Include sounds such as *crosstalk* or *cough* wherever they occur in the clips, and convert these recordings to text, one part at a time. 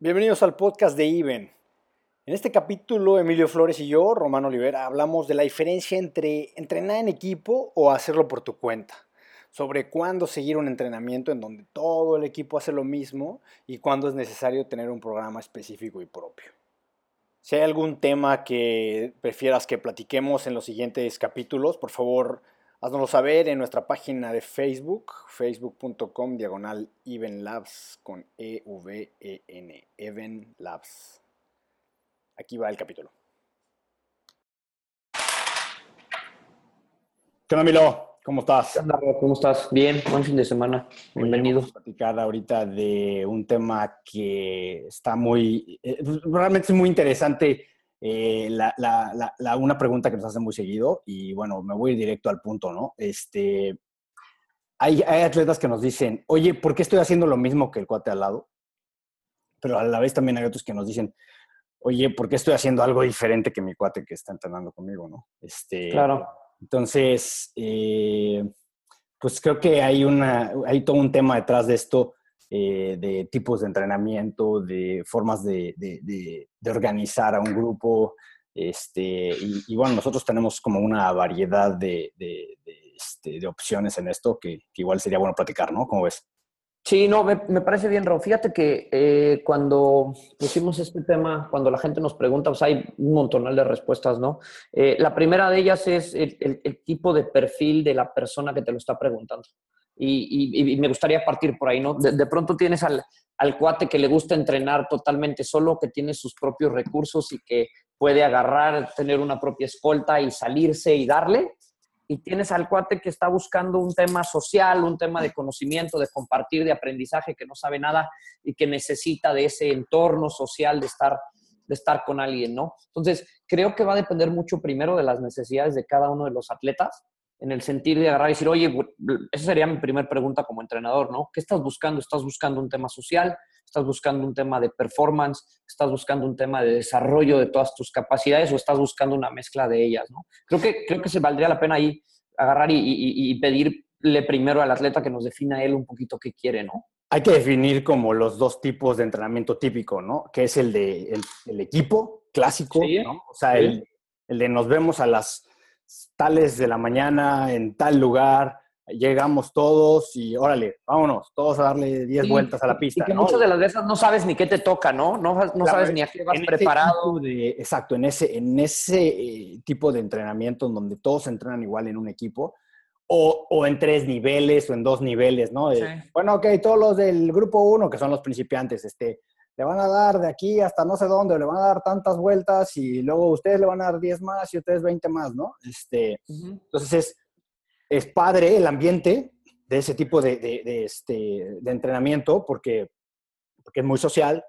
Bienvenidos al podcast de IBEN. En este capítulo, Emilio Flores y yo, Romano Olivera, hablamos de la diferencia entre entrenar en equipo o hacerlo por tu cuenta, sobre cuándo seguir un entrenamiento en donde todo el equipo hace lo mismo y cuándo es necesario tener un programa específico y propio. Si hay algún tema que prefieras que platiquemos en los siguientes capítulos, por favor, Haznoslo saber en nuestra página de Facebook, facebook.com diagonal Labs con E-V-E-N, Even Labs. Aquí va el capítulo. ¿Qué onda, Milo? ¿Cómo estás? ¿Qué onda, ¿Cómo estás? Bien, buen fin de semana. Bienvenido. Vamos a platicar ahorita de un tema que está muy, eh, realmente es muy interesante eh, la, una pregunta que nos hacen muy seguido, y bueno, me voy directo al punto, ¿no? Este, hay, hay, atletas que nos dicen, oye, ¿por qué estoy haciendo lo mismo que el cuate al lado? Pero a la vez también hay otros que nos dicen, oye, ¿por qué estoy haciendo algo diferente que mi cuate que está entrenando conmigo, ¿no? Este, claro. Entonces, eh, pues creo que hay, una, hay todo un tema detrás de esto eh, de tipos de entrenamiento, de formas de, organizar a un grupo. Este, y, bueno, nosotros tenemos como una variedad de, este, opciones en esto que, igual sería bueno platicar, ¿no? ¿Cómo ves? Sí, no, me, parece bien, Raúl. Fíjate que eh, cuando pusimos este tema, cuando la gente nos pregunta, pues hay un montonal de respuestas, ¿no? Eh, la primera de ellas es el, tipo de perfil de la persona que te lo está preguntando. Y, me gustaría partir por ahí, ¿no? De, pronto tienes al, al, cuate que le gusta entrenar totalmente solo, que tiene sus propios recursos y que puede agarrar, tener una propia escolta y salirse y darle. Y tienes al cuate que está buscando un tema social, un tema de conocimiento, de compartir, de aprendizaje, que no sabe nada y que necesita de ese entorno social de estar, de estar con alguien, ¿no? Entonces, creo que va a depender mucho primero de las necesidades de cada uno de los atletas en el sentido de agarrar y decir, oye, esa sería mi primera pregunta como entrenador, ¿no? ¿Qué estás buscando? ¿Estás buscando un tema social? ¿Estás buscando un tema de performance? ¿Estás buscando un tema de desarrollo de todas tus capacidades o estás buscando una mezcla de ellas, ¿no? Creo que, creo que se valdría la pena ahí agarrar y, pedirle primero al atleta que nos defina él un poquito qué quiere, ¿no? Hay que definir como los dos tipos de entrenamiento típico, ¿no? Que es el de el, equipo clásico, ¿no? O sea, el, el de nos vemos a las tales de la mañana en tal lugar, llegamos todos y órale, vámonos, todos a darle 10 vueltas a la pista. Y que muchas de las veces no sabes ni qué te toca, ¿no? No, no sabes ni a qué vas preparado. exacto, en ese, en ese eh, tipo de entrenamiento en donde todos entrenan igual en un equipo. O, o en tres niveles o en dos niveles, ¿no? Bueno, ok, todos los del grupo uno, que son los principiantes, este, le van a dar de aquí hasta no sé dónde, le van a dar tantas vueltas y luego ustedes le van a dar 10 más y ustedes 20 más, ¿no? Este, Entonces es, es, padre el ambiente de ese tipo de, de, este, de entrenamiento porque, porque es muy social,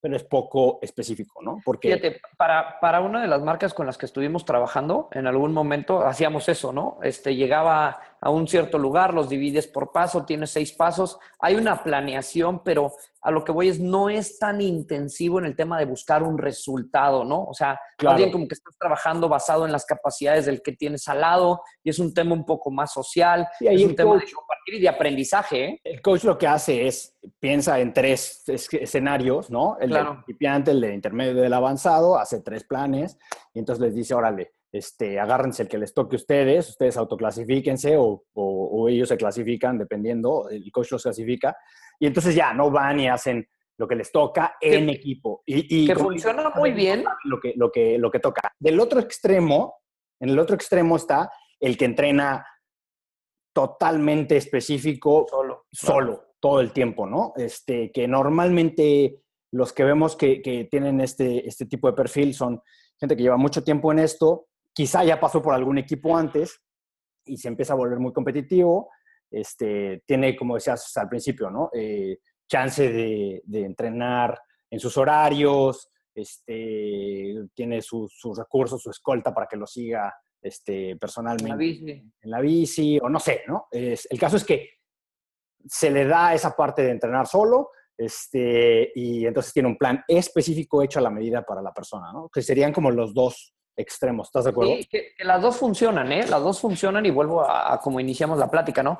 pero es poco específico, ¿no? Porque... Fíjate, para, para una de las marcas con las que estuvimos trabajando, en algún momento hacíamos eso, ¿no? Este, llegaba a un cierto lugar, los divides por paso, tienes seis pasos, hay una planeación, pero a lo que voy es, no es tan intensivo en el tema de buscar un resultado, ¿no? O sea, claro. como que estás trabajando basado en las capacidades del que tienes al lado y es un tema un poco más social, y es un tema de compartir y de aprendizaje. ¿eh? El coach lo que hace es, piensa en tres escenarios, ¿no? El del principiante, el de intermedio y del avanzado, hace tres planes y entonces les dice, órale, este, agárrense el que les toque a ustedes, ustedes autoclasifíquense o, o, ellos se clasifican, dependiendo, el coach los clasifica, y entonces ya no van y hacen lo que les toca en equipo. Y, que funciona muy bien. Lo que, lo, que, lo que toca. Del otro extremo, en el otro extremo está el que entrena totalmente específico, solo, solo todo el tiempo, ¿no? Este, que normalmente los que vemos que, que tienen este, este tipo de perfil son gente que lleva mucho tiempo en esto, quizá ya pasó por algún equipo antes y se empieza a volver muy competitivo, este, tiene, como decías al principio, ¿no? Eh, chance de, entrenar en sus horarios, este, tiene sus recursos, su escolta para que lo siga este, personalmente en la, bici. en la bici, o no sé, ¿no? Es, el caso es que se le da esa parte de entrenar solo, este, y entonces tiene un plan específico hecho a la medida para la persona, ¿no? Que serían como los dos extremos. ¿Estás de acuerdo? Sí, que, las dos funcionan, ¿eh? Las dos funcionan y vuelvo a, como iniciamos la plática, ¿no?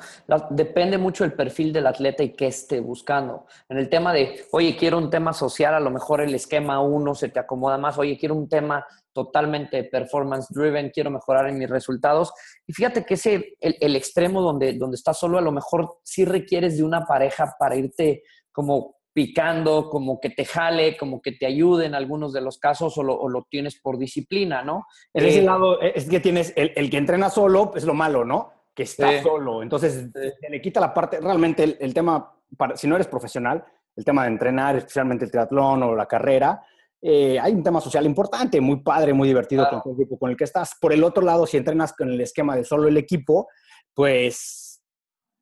depende mucho el perfil del atleta y qué esté buscando. En el tema de, oye, quiero un tema social, a lo mejor el esquema uno se te acomoda más, oye, quiero un tema totalmente performance driven, quiero mejorar en mis resultados. Y fíjate que ese, el, el extremo donde, donde estás solo, a lo mejor sí requieres de una pareja para irte como picando, como que te jale, como que te ayude en algunos de los casos o lo, tienes por disciplina, ¿no? Ese eh, lado eh, es que tienes el, que entrena solo, es lo malo, ¿no? Que está solo. Entonces, le quita la parte, realmente el, tema, para, si no eres profesional, el tema de entrenar, especialmente el triatlón o la carrera, eh, hay un tema social importante, muy padre, muy divertido con el equipo con el que estás. Por el otro lado, si entrenas con el esquema de solo el equipo, pues,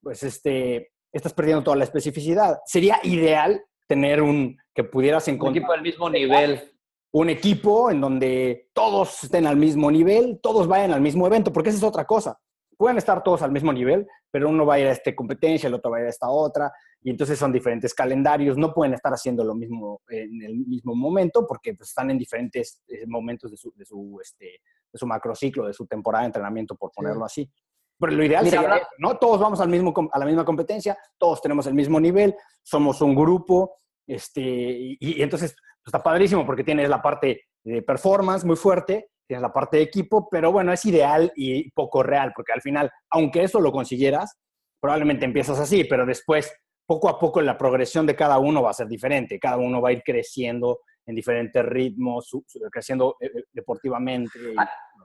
pues este, estás perdiendo toda la especificidad. Sería ideal tener un que pudieras encontrar. Un equipo del mismo nivel. Un equipo en donde todos estén al mismo nivel, todos vayan al mismo evento, porque esa es otra cosa. Pueden estar todos al mismo nivel, pero uno va a ir a esta competencia, el otro va a ir a esta otra, y entonces son diferentes calendarios, no pueden estar haciendo lo mismo en el mismo momento, porque pues, están en diferentes eh, momentos de su, de su, este, de su macrociclo, de su temporada de entrenamiento, por ponerlo así. Pero lo ideal sería, ¿no? Todos vamos al mismo, a la misma competencia, todos tenemos el mismo nivel, somos un grupo, este, y, entonces pues, está padrísimo porque tienes la parte de performance muy fuerte, tienes la parte de equipo, pero bueno, es ideal y poco real, porque al final, aunque eso lo consiguieras, probablemente empiezas así, pero después, poco a poco, la progresión de cada uno va a ser diferente, cada uno va a ir creciendo en diferentes ritmos, creciendo eh, eh, deportivamente.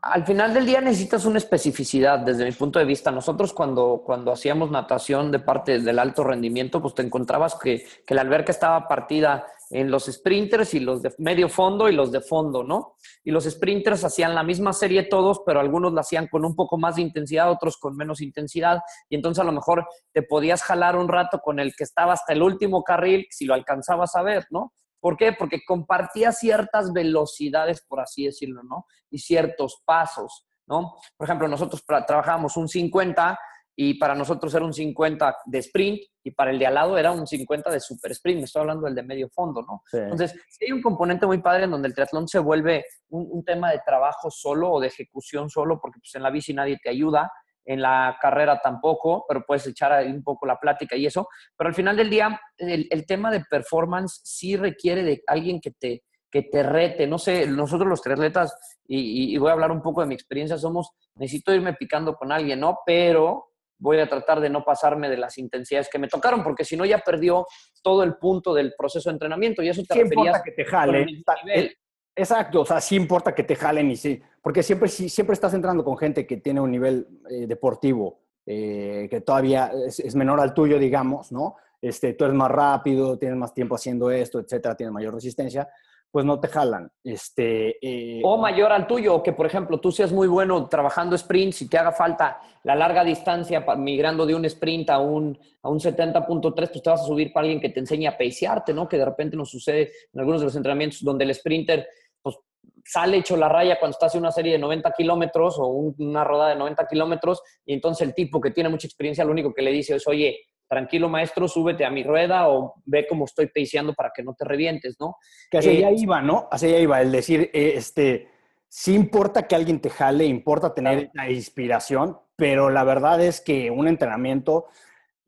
Al, final del día necesitas una especificidad desde mi punto de vista. Nosotros cuando, cuando hacíamos natación de parte del alto rendimiento, pues te encontrabas que, que la alberca estaba partida en los sprinters y los de medio fondo y los de fondo, ¿no? Y los sprinters hacían la misma serie todos, pero algunos la hacían con un poco más de intensidad, otros con menos intensidad, y entonces a lo mejor te podías jalar un rato con el que estaba hasta el último carril, si lo alcanzabas a ver, ¿no? ¿Por qué? Porque compartía ciertas velocidades, por así decirlo, ¿no? Y ciertos pasos, ¿no? Por ejemplo, nosotros trabajábamos un 50 y para nosotros era un 50 de sprint y para el de al lado era un 50 de super sprint. Me estoy hablando del de medio fondo, ¿no? Entonces, hay un componente muy padre en donde el triatlón se vuelve un, un, tema de trabajo solo o de ejecución solo, porque pues en la bici nadie te ayuda en la carrera tampoco, pero puedes echar ahí un poco la plática y eso. Pero al final del día, el, tema de performance sí requiere de alguien que te, que te rete. No sé, nosotros los triatletas, y, y, voy a hablar un poco de mi experiencia, somos, necesito irme picando con alguien, ¿no? Pero voy a tratar de no pasarme de las intensidades que me tocaron, porque si no ya perdió todo el punto del proceso de entrenamiento y eso te referías que te jale. Exacto, o sea, sí importa que te jalen y sí, porque siempre, siempre estás entrando con gente que tiene un nivel eh, deportivo eh, que todavía es, menor al tuyo, digamos, ¿no? Este, tú eres más rápido, tienes más tiempo haciendo esto, etcétera, tienes mayor resistencia, pues no te jalan. Este, eh, o mayor al tuyo, que por ejemplo tú seas muy bueno trabajando sprints y te haga falta la larga distancia, migrando de un sprint a un, a un 70.3, pues te vas a subir para alguien que te enseñe a pacearte, ¿no? Que de repente nos sucede en algunos de los entrenamientos donde el sprinter pues sale hecho la raya cuando está haciendo una serie de 90 kilómetros o una rodada de 90 kilómetros y entonces el tipo que tiene mucha experiencia lo único que le dice es, oye, tranquilo maestro, súbete a mi rueda o ve cómo estoy paseando para que no te revientes, ¿no? Que hacia allá eh, iba, ¿no? Hacia allá iba, el decir, eh, este, sí importa que alguien te jale, importa tener la inspiración, pero la verdad es que un entrenamiento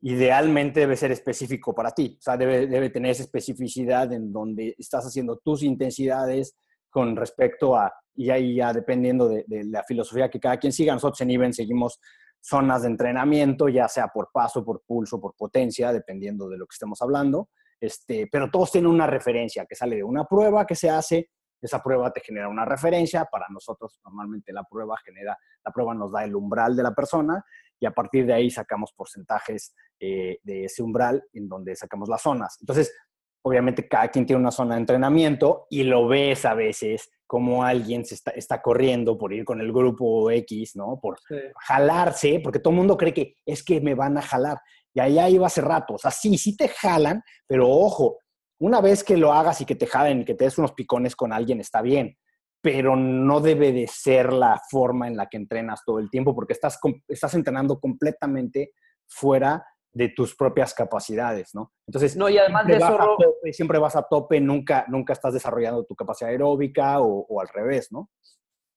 idealmente debe ser específico para ti, o sea, debe, debe tener esa especificidad en donde estás haciendo tus intensidades, con respecto a, y ahí ya dependiendo de, la filosofía que cada quien siga, nosotros en IBEN seguimos zonas de entrenamiento, ya sea por paso, por pulso, por potencia, dependiendo de lo que estemos hablando, este, pero todos tienen una referencia que sale de una prueba que se hace, esa prueba te genera una referencia, para nosotros normalmente la prueba genera, la prueba nos da el umbral de la persona y a partir de ahí sacamos porcentajes eh, de ese umbral en donde sacamos las zonas. Entonces, obviamente cada quien tiene una zona de entrenamiento y lo ves a veces como alguien se está, corriendo por ir con el grupo X, ¿no? Por jalarse, porque todo el mundo cree que es que me van a jalar. Y allá iba hace rato. O sea, sí, sí te jalan, pero ojo, una vez que lo hagas y que te jalen y que te des unos picones con alguien, está bien. Pero no debe de ser la forma en la que entrenas todo el tiempo, porque estás, estás entrenando completamente fuera de tus propias capacidades, ¿no? Entonces, no, y además de eso, siempre vas a tope, nunca, nunca estás desarrollando tu capacidad aeróbica o, al revés, ¿no?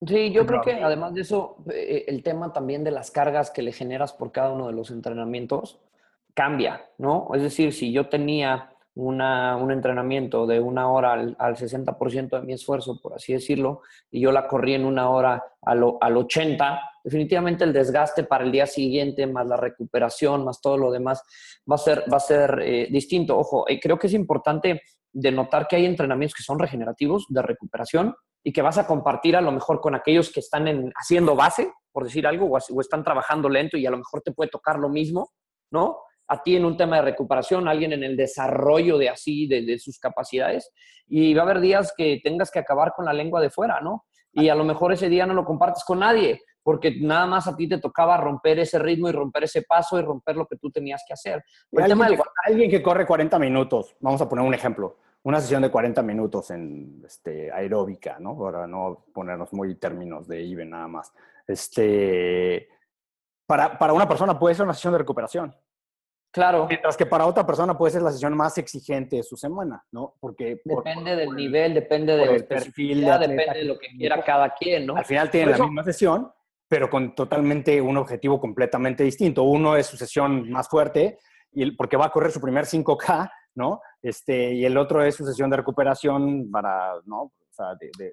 Sí, yo creo que además de eso, eh, el tema también de las cargas que le generas por cada uno de los entrenamientos cambia, ¿no? Es decir, si yo tenía un entrenamiento de una hora al, al 60% de mi esfuerzo, por así decirlo, y yo la corrí en una hora al, al 80%, definitivamente el desgaste para el día siguiente, más la recuperación, más todo lo demás, va a ser, va a ser eh, distinto. Ojo, eh, creo que es importante denotar que hay entrenamientos que son regenerativos, de recuperación, y que vas a compartir a lo mejor con aquellos que están en, haciendo base, por decir algo, o, o están trabajando lento y a lo mejor te puede tocar lo mismo, ¿no? A ti en un tema de recuperación, alguien en el desarrollo de así, de, sus capacidades. Y va a haber días que tengas que acabar con la lengua de fuera, ¿no? Y a lo mejor ese día no lo compartes con nadie, porque nada más a ti te tocaba romper ese ritmo y romper ese paso y romper lo que tú tenías que hacer. alguien, que, corre 40 minutos, vamos a poner un ejemplo, una sesión de 40 minutos en este, aeróbica, ¿no? Para no ponernos muy términos de IBE nada más. Este, para, para una persona puede ser una sesión de recuperación. Claro. Mientras que para otra persona puede ser la sesión más exigente de su semana, ¿no? Porque depende del nivel, depende del perfil, depende de lo que quiera cada quien, ¿no? Al final tienen la misma sesión, pero con totalmente un objetivo completamente distinto. Uno es su sesión más fuerte y porque va a correr su primer 5K, ¿no? Este, y el otro es su sesión de recuperación para, ¿no?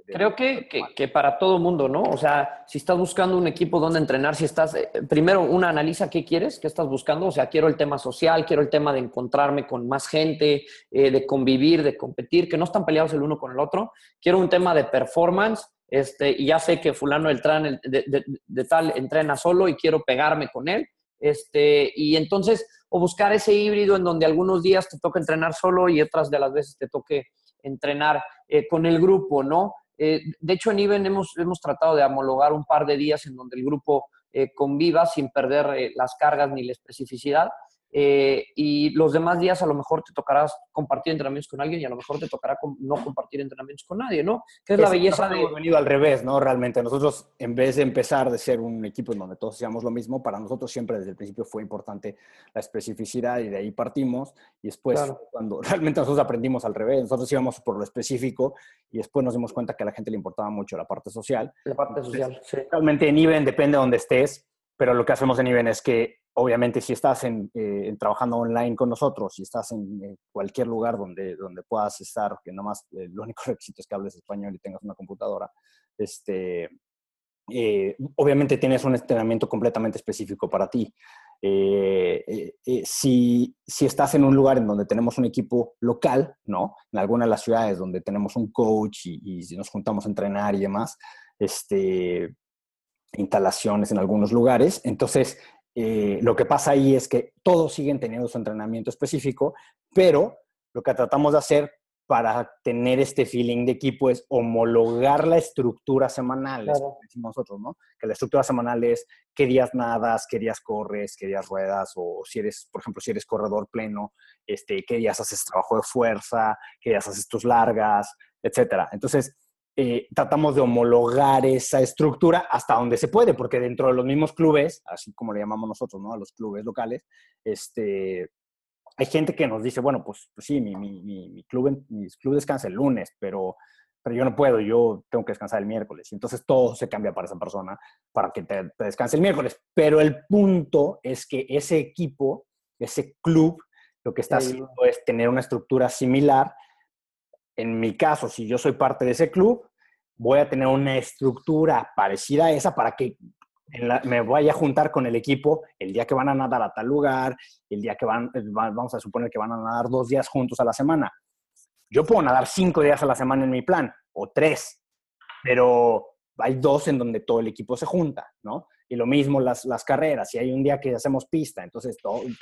Creo que, que, para todo mundo, ¿no? O sea, si estás buscando un equipo donde entrenar, si estás, eh, primero, una analiza qué quieres, qué estás buscando. O sea, quiero el tema social, quiero el tema de encontrarme con más gente, eh, de convivir, de competir, que no están peleados el uno con el otro. Quiero un tema de performance, este, y ya sé que fulano de, de, de, tal entrena solo y quiero pegarme con él. Este, y entonces, o buscar ese híbrido en donde algunos días te toca entrenar solo y otras de las veces te toque entrenar eh, con el grupo, ¿no? Eh, de hecho, en IBEN hemos, hemos tratado de homologar un par de días en donde el grupo eh, conviva sin perder las cargas ni la especificidad. Eh, y los demás días a lo mejor te tocará compartir entrenamientos con alguien y a lo mejor te tocará no compartir entrenamientos con nadie, ¿no? Que es la belleza de... Hemos venido al revés, ¿no? Realmente nosotros, en vez de empezar de ser un equipo en donde todos hacíamos lo mismo, para nosotros siempre desde el principio fue importante la especificidad y de ahí partimos. Y después, cuando *laughs* realmente nosotros aprendimos al revés, nosotros íbamos por lo específico y después nos dimos cuenta que a la gente le importaba mucho la parte social. La parte social, sí. Realmente en IBEN depende de donde estés, pero lo que hacemos en IBEN es que obviamente si estás en, eh, trabajando online con nosotros, si estás en, cualquier lugar donde, donde puedas estar, que nada más el único *laughs* requisito es que hables español y tengas una computadora, este, eh, obviamente tienes un entrenamiento completamente específico para ti. Eh, si, si, estás en un lugar en donde tenemos un equipo local, ¿no? En alguna de las ciudades donde tenemos un coach y, y nos juntamos a entrenar y demás, este, instalaciones en algunos lugares, entonces eh, lo que pasa ahí es que todos siguen teniendo su entrenamiento específico, pero lo que tratamos de hacer para tener este feeling de equipo es homologar la estructura semanal, decimos nosotros, ¿no? Que la estructura semanal es qué días nadas, qué días corres, qué días ruedas, o si eres, por ejemplo, si eres corredor pleno, este, qué días haces trabajo de fuerza, qué días haces tus largas, etcétera. Entonces, eh, tratamos de homologar esa estructura hasta donde se puede, porque dentro de los mismos clubes, así como le llamamos nosotros, ¿no? A los clubes locales, este, hay gente que nos dice, bueno, pues, pues sí, mi, mi, mi, club, mi club descansa el lunes, pero, pero yo no puedo, yo tengo que descansar el miércoles. Y entonces todo se cambia para esa persona para que te, descanse el miércoles. Pero el punto es que ese equipo, ese club, lo que está haciendo es tener una estructura similar en mi caso, si yo soy parte de ese club, voy a tener una estructura parecida a esa para que me vaya a juntar con el equipo el día que van a nadar a tal lugar, el día que van, vamos a suponer que van a nadar dos días juntos a la semana. Yo puedo nadar cinco días a la semana en mi plan, o tres, pero hay dos en donde todo el equipo se junta, ¿no? Y lo mismo las, las carreras, si hay un día que hacemos pista, entonces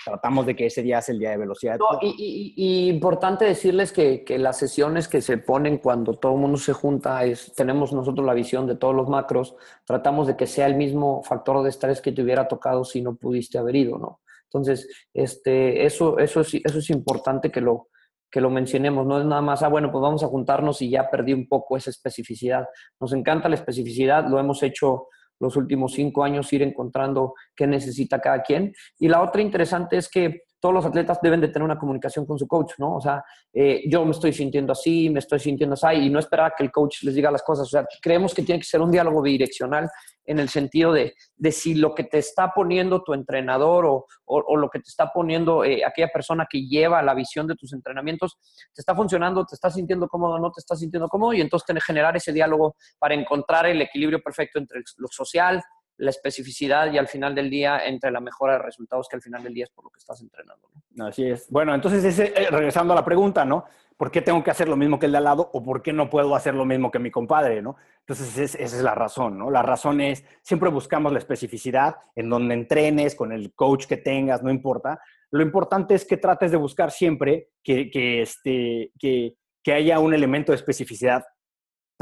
tratamos de que ese día sea el día de velocidad. y, importante decirles que, que, las sesiones que se ponen cuando todo el mundo se junta, es, tenemos nosotros la visión de todos los macros, tratamos de que sea el mismo factor de estrés que te hubiera tocado si no pudiste haber ido, ¿no? Entonces, este, eso, eso, es, eso es importante que lo, que lo mencionemos, no es nada más, ah, bueno, pues vamos a juntarnos y ya perdí un poco esa especificidad. Nos encanta la especificidad, lo hemos hecho los últimos cinco años ir encontrando qué necesita cada quien. Y la otra interesante es que todos los atletas deben de tener una comunicación con su coach, ¿no? O sea, eh, yo me estoy sintiendo así, me estoy sintiendo así, y no esperar que el coach les diga las cosas. O sea, creemos que tiene que ser un diálogo bidireccional en el sentido de, de si lo que te está poniendo tu entrenador o, o, lo que te está poniendo eh, aquella persona que lleva la visión de tus entrenamientos, te está funcionando, te estás sintiendo cómodo, no te estás sintiendo cómodo, y entonces tener, generar ese diálogo para encontrar el equilibrio perfecto entre lo social, la especificidad y al final del día entre la mejora de resultados que al final del día es por lo que estás entrenando. ¿no? Así es. Bueno, entonces eh, regresando a la pregunta, ¿no? ¿Por qué tengo que hacer lo mismo que el de al lado o por qué no puedo hacer lo mismo que mi compadre, ¿no? Entonces esa es la razón, ¿no? La razón es, siempre buscamos la especificidad en donde entrenes, con el coach que tengas, no importa. Lo importante es que trates de buscar siempre que, que, este, que, que haya un elemento de especificidad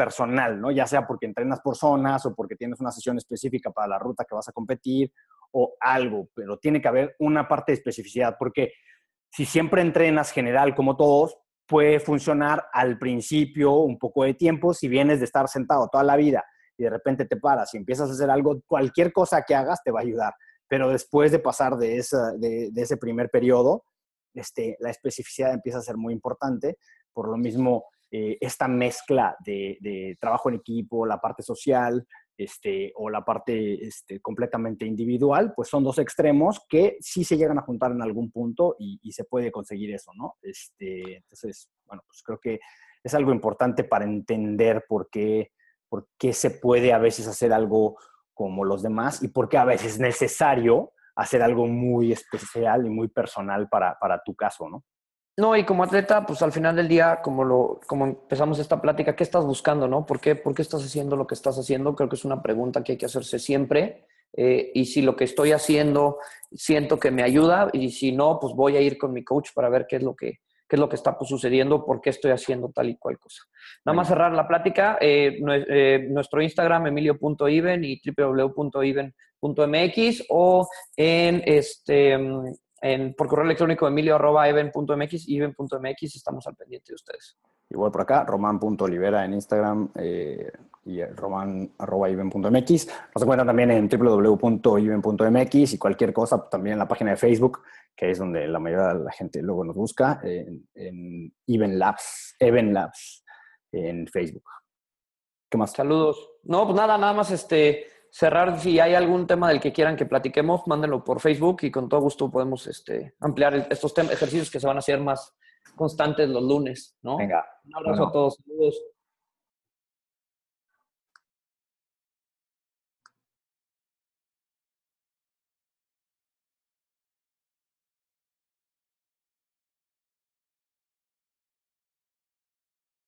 personal, ¿no? Ya sea porque entrenas por zonas o porque tienes una sesión específica para la ruta que vas a competir o algo, pero tiene que haber una parte de especificidad porque si siempre entrenas general como todos, puede funcionar al principio un poco de tiempo, si vienes de estar sentado toda la vida y de repente te paras y empiezas a hacer algo, cualquier cosa que hagas te va a ayudar, pero después de pasar de, esa, de, ese primer periodo, este, la especificidad empieza a ser muy importante, por lo mismo eh, esta mezcla de, trabajo en equipo, la parte social este, o la parte este, completamente individual, pues son dos extremos que sí se llegan a juntar en algún punto y, se puede conseguir eso, ¿no? Este, entonces, bueno, pues creo que es algo importante para entender por qué, por qué se puede a veces hacer algo como los demás y por qué a veces es necesario hacer algo muy especial y muy personal para, para tu caso, ¿no? No, y como atleta, pues al final del día, como, lo, como empezamos esta plática, ¿qué estás buscando, no? ¿Por qué, ¿Por qué estás haciendo lo que estás haciendo? Creo que es una pregunta que hay que hacerse siempre. Eh, y si lo que estoy haciendo siento que me ayuda y si no, pues voy a ir con mi coach para ver qué es lo que, qué es lo que está pues, sucediendo, por qué estoy haciendo tal y cual cosa. Nada más cerrar la plática, eh, eh, nuestro Instagram, emilio.iven y www.iven.mx o en este en, por correo electrónico emilio.even.mx y even.mx estamos al pendiente de ustedes. Igual por acá, roman.olivera en Instagram eh, y roman.even.mx. Nos encuentran también en www.even.mx y cualquier cosa, también en la página de Facebook, que es donde la mayoría de la gente luego nos busca, en, en Even Labs, Even Labs en Facebook. ¿Qué más? Saludos. No, pues nada, nada más este cerrar, si hay algún tema del que quieran que platiquemos, mándenlo por Facebook y con todo gusto podemos este, ampliar estos ejercicios que se van a hacer más constantes los lunes, ¿no? Venga. Un abrazo a todos. Saludos.